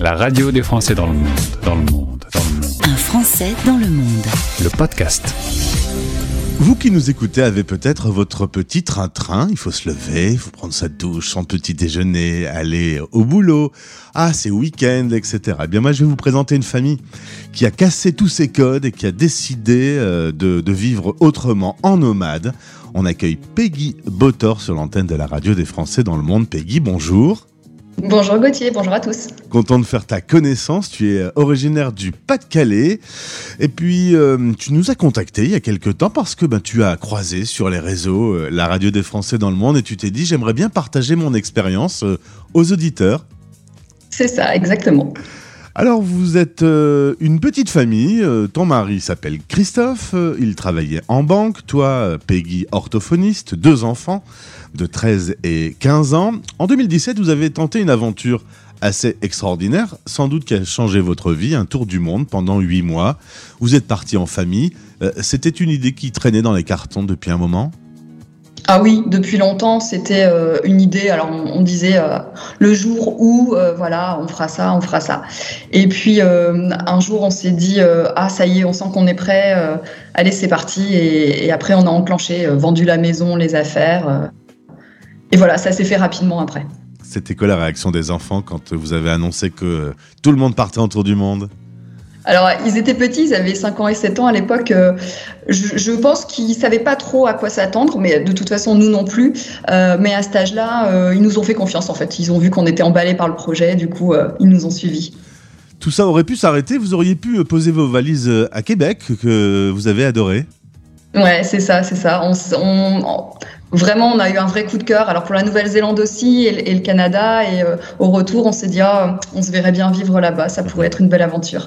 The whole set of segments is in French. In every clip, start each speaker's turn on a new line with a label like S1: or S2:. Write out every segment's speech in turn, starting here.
S1: La radio des Français dans le monde, dans le monde, dans le monde.
S2: Un Français dans le monde.
S1: Le podcast.
S3: Vous qui nous écoutez avez peut-être votre petit train-train, il faut se lever, il faut prendre sa douche, son petit déjeuner, aller au boulot, ah c'est week-end, etc. Eh bien moi je vais vous présenter une famille qui a cassé tous ses codes et qui a décidé euh, de, de vivre autrement en nomade. On accueille Peggy Botor sur l'antenne de la radio des Français dans le monde. Peggy, bonjour.
S4: Bonjour Gauthier, bonjour à tous.
S3: Content de faire ta connaissance. Tu es originaire du Pas-de-Calais. Et puis, euh, tu nous as contacté il y a quelques temps parce que ben, tu as croisé sur les réseaux euh, la radio des Français dans le monde et tu t'es dit j'aimerais bien partager mon expérience euh, aux auditeurs.
S4: C'est ça, exactement.
S3: Alors, vous êtes euh, une petite famille. euh, ton mari s'appelle Christophe. euh, il travaillait en banque. Toi, Peggy, orthophoniste. Deux enfants de 13 et 15 ans. En 2017, vous avez tenté une aventure assez extraordinaire, sans doute qui a changé votre vie, un tour du monde pendant huit mois. Vous êtes parti en famille. C'était une idée qui traînait dans les cartons depuis un moment?
S4: Ah oui, depuis longtemps, c'était euh, une idée. Alors on, disait euh, le jour où, euh, voilà, on fera ça, on fera ça. Et puis un jour, on s'est dit ah ça y est, on sent qu'on est prêt. allez, c'est parti. Et, après, on a enclenché, vendu la maison, les affaires. et voilà, ça s'est fait rapidement après.
S3: C'était quoi la réaction des enfants quand vous avez annoncé que tout le monde partait en tour du monde?
S4: Alors, ils étaient petits, ils avaient 5 ans et 7 ans à l'époque. euh, je, je pense qu'ils ne savaient pas trop à quoi s'attendre, mais de toute façon, nous non plus. Euh, mais à cet âge-là, euh, ils nous ont fait confiance, en fait. Ils ont vu qu'on était emballés par le projet, du coup, euh, ils nous ont suivis.
S3: Tout ça aurait pu s'arrêter. Vous auriez pu poser vos valises à Québec, que vous avez adoré.
S4: Ouais, c'est ça, c'est ça. On, s- on- on- vraiment, on a eu un vrai coup de cœur. Alors pour la Nouvelle-Zélande aussi et, le- et le Canada. Et euh, au retour, on s'est dit, ah, on se verrait bien vivre là-bas. Ça pourrait être une belle aventure.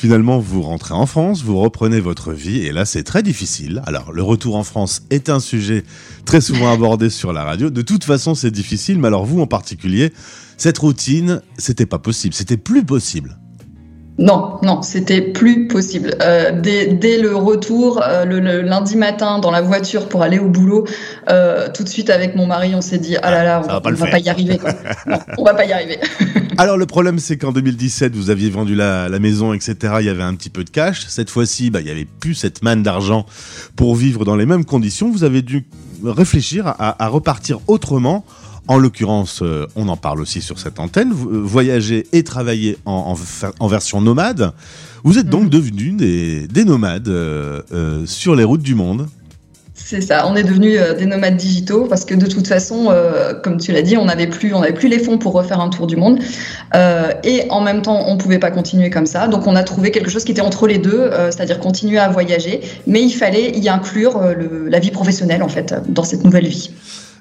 S3: Finalement, vous rentrez en France, vous reprenez votre vie, et là, c'est très difficile. Alors, le retour en France est un sujet très souvent abordé sur la radio. De toute façon, c'est difficile, mais alors vous en particulier, cette routine, c'était pas possible, c'était plus possible.
S4: Non, non, c'était plus possible. Euh, dès, dès le retour, euh, le, le lundi matin, dans la voiture pour aller au boulot, euh, tout de suite avec mon mari, on s'est dit ah là là, on,
S3: va
S4: va,
S3: pas le
S4: on va pas y arriver. quoi. Non, on va pas y arriver.
S3: Alors, le problème, c'est qu'en 2017, vous aviez vendu la, la maison, etc. Il y avait un petit peu de cash. Cette fois-ci, bah, il y avait plus cette manne d'argent pour vivre dans les mêmes conditions. Vous avez dû réfléchir à, à repartir autrement. En l'occurrence, euh, on en parle aussi sur cette antenne, euh, voyager et travailler en, en fa- en version nomade. Vous êtes donc
S4: Mhm.
S3: devenus des, des nomades euh, euh, sur les routes du monde.
S4: C'est ça, on est devenus euh, des nomades digitaux parce que de toute façon, euh, comme tu l'as dit, on n'avait plus, plus les fonds pour refaire un tour du monde Euh, et en même temps, on pouvait pas continuer comme ça. Donc, on a trouvé quelque chose qui était entre les deux, c'est-à-dire continuer à voyager, mais il fallait y inclure la vie professionnelle en fait dans cette nouvelle vie.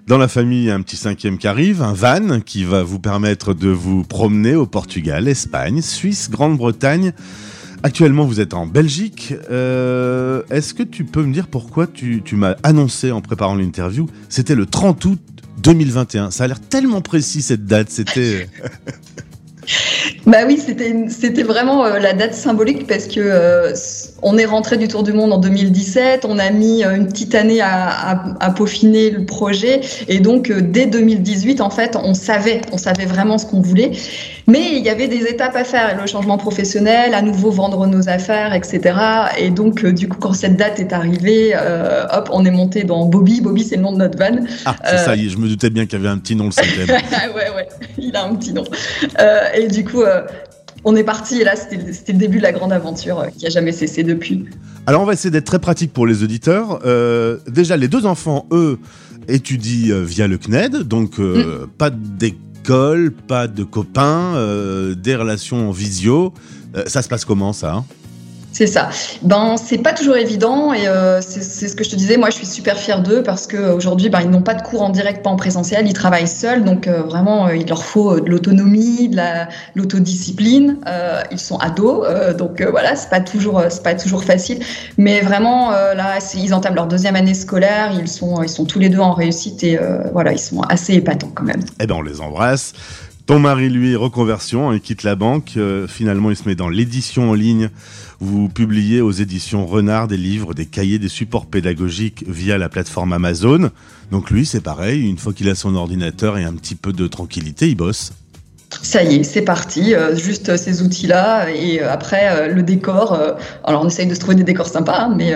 S3: Dans la famille, un petit cinquième qui arrive, un van qui va vous permettre de vous promener au Portugal, Espagne, Suisse, Grande-Bretagne. Actuellement, vous êtes en Belgique. Euh, Est-ce que tu peux me dire pourquoi tu, tu m'as annoncé en préparant l'interview? C'était le 30 août 2021. Ça a l'air tellement précis cette date. C'était.
S4: Bah oui, c'était vraiment euh, la date symbolique parce que euh, on est rentré du Tour du Monde en 2017, on a mis euh, une petite année à, à- à peaufiner le projet et donc euh, dès 2018 en fait, on savait, on savait vraiment ce qu'on voulait, mais il y avait des étapes à faire, le changement professionnel, à nouveau vendre nos affaires, etc. Et donc euh, du coup quand cette date est arrivée, hop, on est monté dans Bobby. Bobby c'est le nom de notre van.
S3: Ah, c'est ça je me doutais bien qu'il y avait un petit nom le cinquième.
S4: ouais, ouais, il a un petit nom. Et du coup, euh, on est parti et là, c'était le- début de la grande aventure euh, qui a jamais cessé depuis.
S3: Alors on va essayer d'être très pratique pour les auditeurs. Euh, déjà, les deux enfants, eux, étudient via le CNED, donc euh, pas d'école, pas de copains, euh, des relations en visio. Ça se passe comment ça hein?
S4: C'est ça. Ben, c'est pas toujours évident et euh, c'est ce que je te disais. Moi, je suis super fière d'eux parce qu'aujourd'hui, ben, ils n'ont pas de cours en direct, pas en présentiel. Ils travaillent seuls, donc euh, vraiment, euh, il leur faut euh, de l'autonomie, de la- de l'autodiscipline. Euh, ils sont ados, euh, donc euh, voilà, c'est pas toujours, euh, pas toujours facile. Mais vraiment, euh, là, ils entament leur deuxième année scolaire. Ils sont, ils sont tous les deux en réussite et euh, voilà, ils sont assez épatants quand même.
S3: Eh ben on les embrasse. Ton mari, lui, reconversion, hein, il quitte la banque. euh, finalement, il se met dans l'édition en ligne. Vous publiez aux éditions Renard des livres, des cahiers, des supports pédagogiques via la plateforme Amazon. Donc lui, c'est pareil. Une fois qu'il a son ordinateur et un petit peu de tranquillité, il bosse.
S4: Ça y est, c'est parti. Euh, juste ces outils-là et euh, après euh, le décor. alors on essaye de se trouver des décors sympas, hein, mais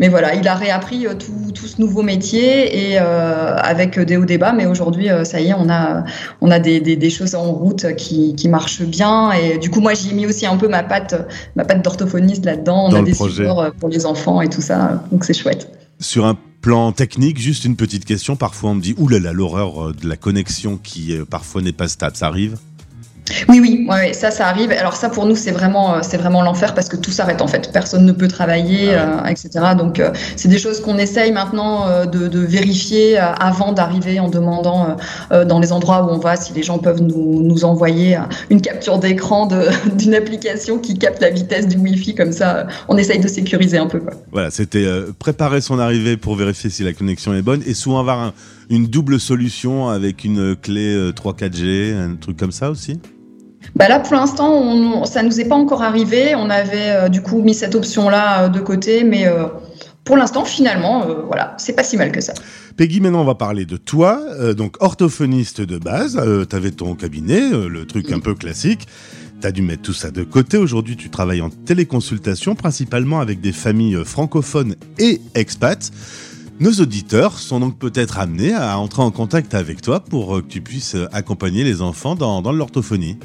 S4: mais voilà, il a réappris tout, tout ce nouveau métier et avec des hauts débats. Mais aujourd'hui, ça y est, on a on a des, des, des, choses en route qui, qui marchent bien et du coup moi j'y ai mis aussi un peu ma patte ma patte d'orthophoniste là-dedans. On a des supports pour les enfants et tout ça, donc c'est chouette.
S3: Sur un plan technique, juste une petite question. Parfois, on me dit, oulala, l'horreur de la connexion qui parfois n'est pas stable. Ça arrive?
S4: Oui, oui, ouais, ça, ça arrive. Alors ça, pour nous, c'est vraiment, euh, c'est vraiment l'enfer parce que tout s'arrête en fait. Personne ne peut travailler, ah euh, etc. Donc, euh, c'est des choses qu'on essaye maintenant de, de, vérifier avant d'arriver en demandant dans les endroits où on va si les gens peuvent nous, nous envoyer une capture d'écran d'une application qui capte la vitesse du Wi-Fi. Comme ça, on essaye de sécuriser un peu. Quoi.
S3: Voilà, c'était préparer son arrivée pour vérifier si la connexion est bonne et souvent avoir une double solution avec une clé 3-4G, un truc comme ça aussi
S4: bah là, pour l'instant, on, ça nous est pas encore arrivé. On avait euh, du coup mis cette option-là euh, de côté, mais euh, pour l'instant, finalement, voilà, c'est pas si mal que ça.
S3: Peggy, maintenant, on va parler de toi. donc, orthophoniste de base, tu avais ton cabinet, le truc un peu classique. Tu as dû mettre tout ça de côté. Aujourd'hui, tu travailles en téléconsultation, principalement avec des familles francophones et expats. Nos auditeurs sont donc peut-être amenés à entrer en contact avec toi pour que tu puisses accompagner les enfants dans, dans l'orthophonie.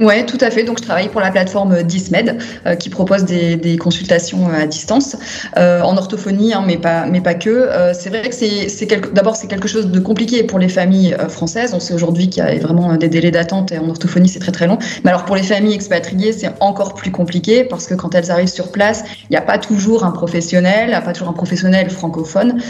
S4: Oui, tout à fait. Donc, je travaille pour la plateforme Dismed, euh, qui propose des, des, consultations euh, à distance euh, en orthophonie, hein, mais pas, mais pas que. Euh, c'est vrai que c'est, d'abord c'est quelque chose de compliqué pour les familles françaises. On sait aujourd'hui qu'il y a vraiment des délais d'attente et en orthophonie c'est très très long. Mais alors pour les familles expatriées, c'est encore plus compliqué parce que quand elles arrivent sur place, il n'y a pas toujours un professionnel, pas toujours un professionnel francophone.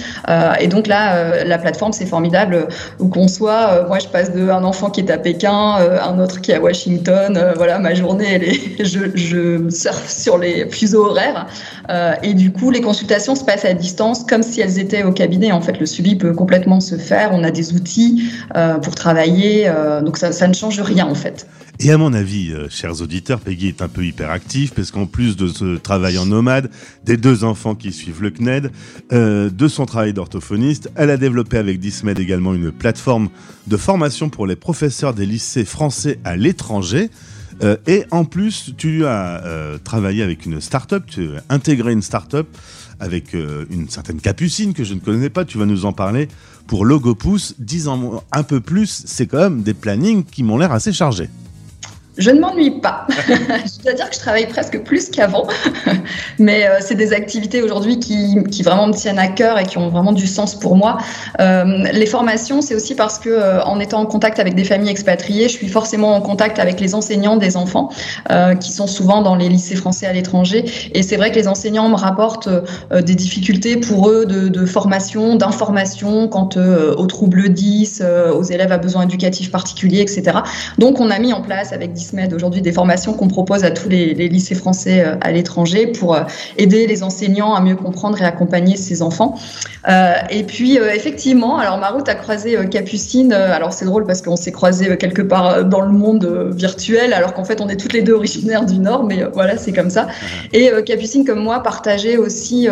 S4: et donc là, la plateforme c'est formidable où qu'on soit. moi, je passe de un enfant qui est à Pékin, un autre qui est à Washington euh, voilà, ma journée, elle est, je, je surfe sur les fuseaux horaires. Euh, et du coup, les consultations se passent à distance comme si elles étaient au cabinet. En fait, le suivi peut complètement se faire. On a des outils euh, pour travailler. donc, ça, ça ne change rien, en fait.
S3: Et à mon avis, chers auditeurs, Peggy est un peu hyperactive parce qu'en plus de ce travail en nomade, des deux enfants qui suivent le CNED, de son travail d'orthophoniste, elle a développé avec Dismed également une plateforme de formation pour les professeurs des lycées français à l'étranger. Euh, et en plus, tu as euh, travaillé avec une start-up, tu as intégré une start-up avec euh, une certaine capucine que je ne connais pas, tu vas nous en parler pour Logopousse. Dis-en un peu plus, c'est quand même des plannings qui m'ont l'air assez chargés.
S4: Je ne m'ennuie pas. je dois dire que je travaille presque plus qu'avant, mais euh, c'est des activités aujourd'hui qui, qui, vraiment me tiennent à cœur et qui ont vraiment du sens pour moi. Euh, les formations, c'est aussi parce que euh, en étant en contact avec des familles expatriées, je suis forcément en contact avec les enseignants des enfants euh, qui sont souvent dans les lycées français à l'étranger. Et c'est vrai que les enseignants me rapportent des difficultés pour eux de, de formation, d'information quant aux troubles 10, aux élèves à besoins éducatifs particuliers, etc. Donc on a mis en place avec aujourd'hui des formations qu'on propose à tous les, lycées français euh, à l'étranger pour euh, aider les enseignants à mieux comprendre et accompagner ces enfants. Euh, et puis effectivement, alors ma route a croisé Capucine. alors c'est drôle parce qu'on s'est croisé quelque part dans le monde virtuel, alors qu'en fait on est toutes les deux originaires du Nord, mais voilà c'est comme ça. Et Capucine comme moi partageait aussi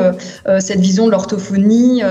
S4: cette vision de l'orthophonie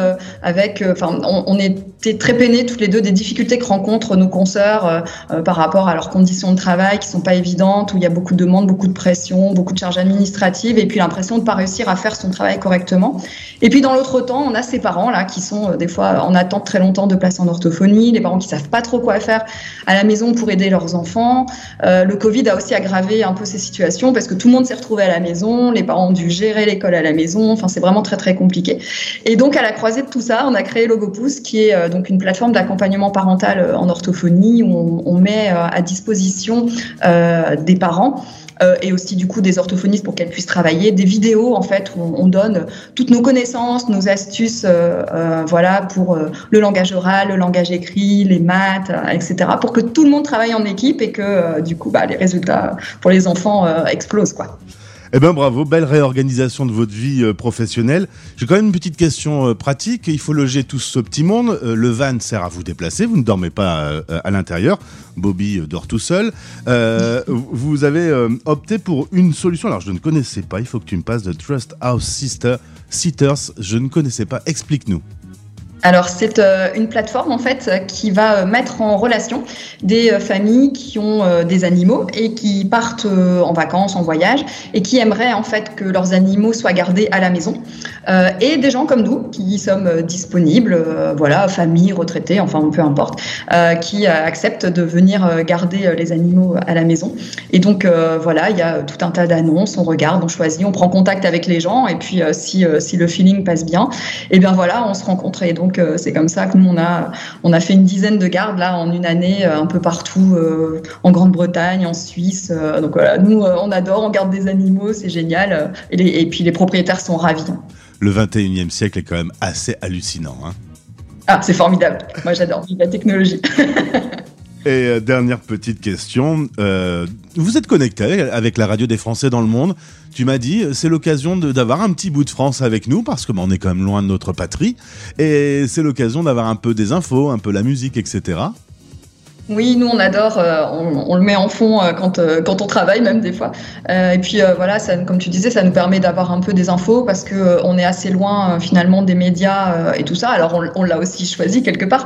S4: avec, enfin on, on, était très peinés toutes les deux des difficultés que rencontrent nos consoeurs par rapport à leurs conditions de travail qui sont pas évidentes, où il y a beaucoup de demandes, beaucoup de pression, beaucoup de charges administratives, et puis l'impression de ne pas réussir à faire son travail correctement. Et puis dans l'autre temps, on a ces parents là qui sont euh, des fois en attente très longtemps de place en orthophonie, les parents qui savent pas trop quoi faire à la maison pour aider leurs enfants. Euh, le Covid a aussi aggravé un peu ces situations parce que tout le monde s'est retrouvé à la maison, les parents ont dû gérer l'école à la maison. Enfin, c'est vraiment très très compliqué. Et donc à la croisée de tout ça, on a créé Logopousse, qui est euh, donc une plateforme d'accompagnement parental en orthophonie où on, met à disposition des parents. Euh, et aussi du coup des orthophonistes pour qu'elles puissent travailler, des vidéos en fait où on, donne toutes nos connaissances, nos astuces, euh, voilà pour le langage oral, le langage écrit, les maths, etc. pour que tout le monde travaille en équipe et que du coup bah, les résultats pour les enfants explosent quoi.
S3: Eh bien bravo, belle réorganisation de votre vie euh, professionnelle. J'ai quand même une petite question euh, pratique. Il faut loger tout ce petit monde. Euh, le van sert à vous déplacer. Vous ne dormez pas à l'intérieur. Bobby dort tout seul. vous avez opté pour une solution. Alors je ne connaissais pas. Il faut que tu me passes de Trust House Sister, Sitters. Je ne connaissais pas. Explique-nous.
S4: Alors c'est euh, une plateforme en fait qui va euh, mettre en relation des euh, familles qui ont des animaux et qui partent en vacances, en voyage et qui aimeraient en fait que leurs animaux soient gardés à la maison et des gens comme nous qui sommes disponibles, voilà, famille, retraités, enfin peu importe, qui acceptent de venir garder les animaux à la maison. Et donc voilà, il y a tout un tas d'annonces, on regarde, on choisit, on prend contact avec les gens et puis si, si le feeling passe bien, et eh bien voilà, on se rencontre et donc donc euh, c'est comme ça que nous on a on a fait une dizaine de gardes là en une année euh, un peu partout euh, en Grande-Bretagne, en Suisse. donc voilà, nous on adore, on garde des animaux, c'est génial. Et, puis les propriétaires sont ravis.
S3: Le 21e siècle est quand même assez hallucinant. Hein.
S4: ah, c'est formidable. Moi j'adore la technologie.
S3: Et dernière petite question, vous êtes connecté avec la radio des Français dans le monde. Tu m'as dit, c'est l'occasion d'avoir un petit bout de France avec nous, parce que bah, on est quand même loin de notre patrie. Et c'est l'occasion d'avoir un peu des infos, un peu la musique, etc.
S4: Oui, nous on adore, euh, on, le met en fond euh, quand, euh, quand on travaille même des fois. et puis voilà, ça, comme tu disais, ça nous permet d'avoir un peu des infos parce que on est assez loin finalement des médias et tout ça. Alors on, l'a aussi choisi quelque part,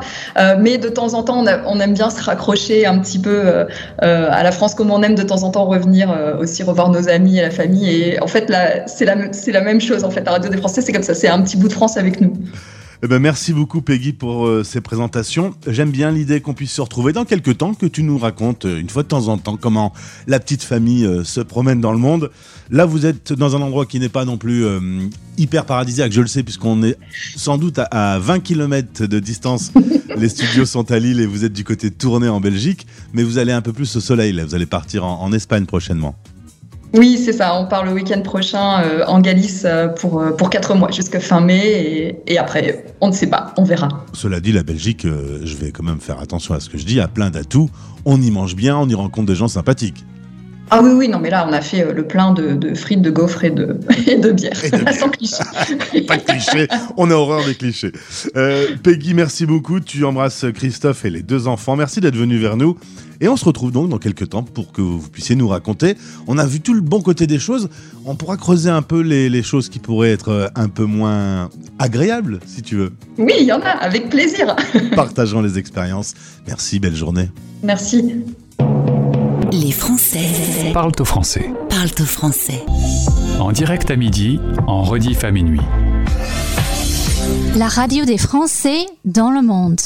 S4: mais de temps en temps on, aime bien se raccrocher un petit peu à la France comme on aime de temps en temps revenir aussi revoir nos amis et la famille. Et en fait c'est la, la même chose en fait. La radio des Français, c'est comme ça, c'est un petit bout de France avec nous.
S3: Eh ben, merci beaucoup Peggy pour euh, ces présentations. J'aime bien l'idée qu'on puisse se retrouver dans quelques temps, que tu nous racontes euh, une fois de temps en temps comment la petite famille euh, se promène dans le monde. Là, vous êtes dans un endroit qui n'est pas non plus hyper paradisiaque, je le sais, puisqu'on est sans doute à, 20 km de distance. Les studios sont à Lille et vous êtes du côté de Tournai en Belgique, mais vous allez un peu plus au soleil. Là. Vous allez partir en Espagne prochainement.
S4: Oui, c'est ça. On part le week-end prochain euh, en Galice euh, pour, euh, pour 4 mois, jusqu'à fin mai. Et, après, on ne sait pas, on verra.
S3: Cela dit, la Belgique, je vais quand même faire attention à ce que je dis, a plein d'atouts. On y mange bien, on y rencontre des gens sympathiques.
S4: Ah oui, oui, non, mais là, on a fait le plein de, frites, de gaufres et de, et de bière. Sans cliché.
S3: Pas de clichés, on a horreur des clichés. Peggy, merci beaucoup. Tu embrasses Christophe et les deux enfants. Merci d'être venu vers nous. Et on se retrouve donc dans quelques temps pour que vous puissiez nous raconter. On a vu tout le bon côté des choses. On pourra creuser un peu les, choses qui pourraient être euh, un peu moins agréables, si tu veux.
S4: Oui, il y en a, avec plaisir.
S3: Partageons les expériences. Merci, belle journée.
S4: Merci.
S2: Les Français
S1: parlent au français.
S2: Parlent au français.
S1: En direct à midi, en rediff à minuit.
S2: La radio des Français dans le monde.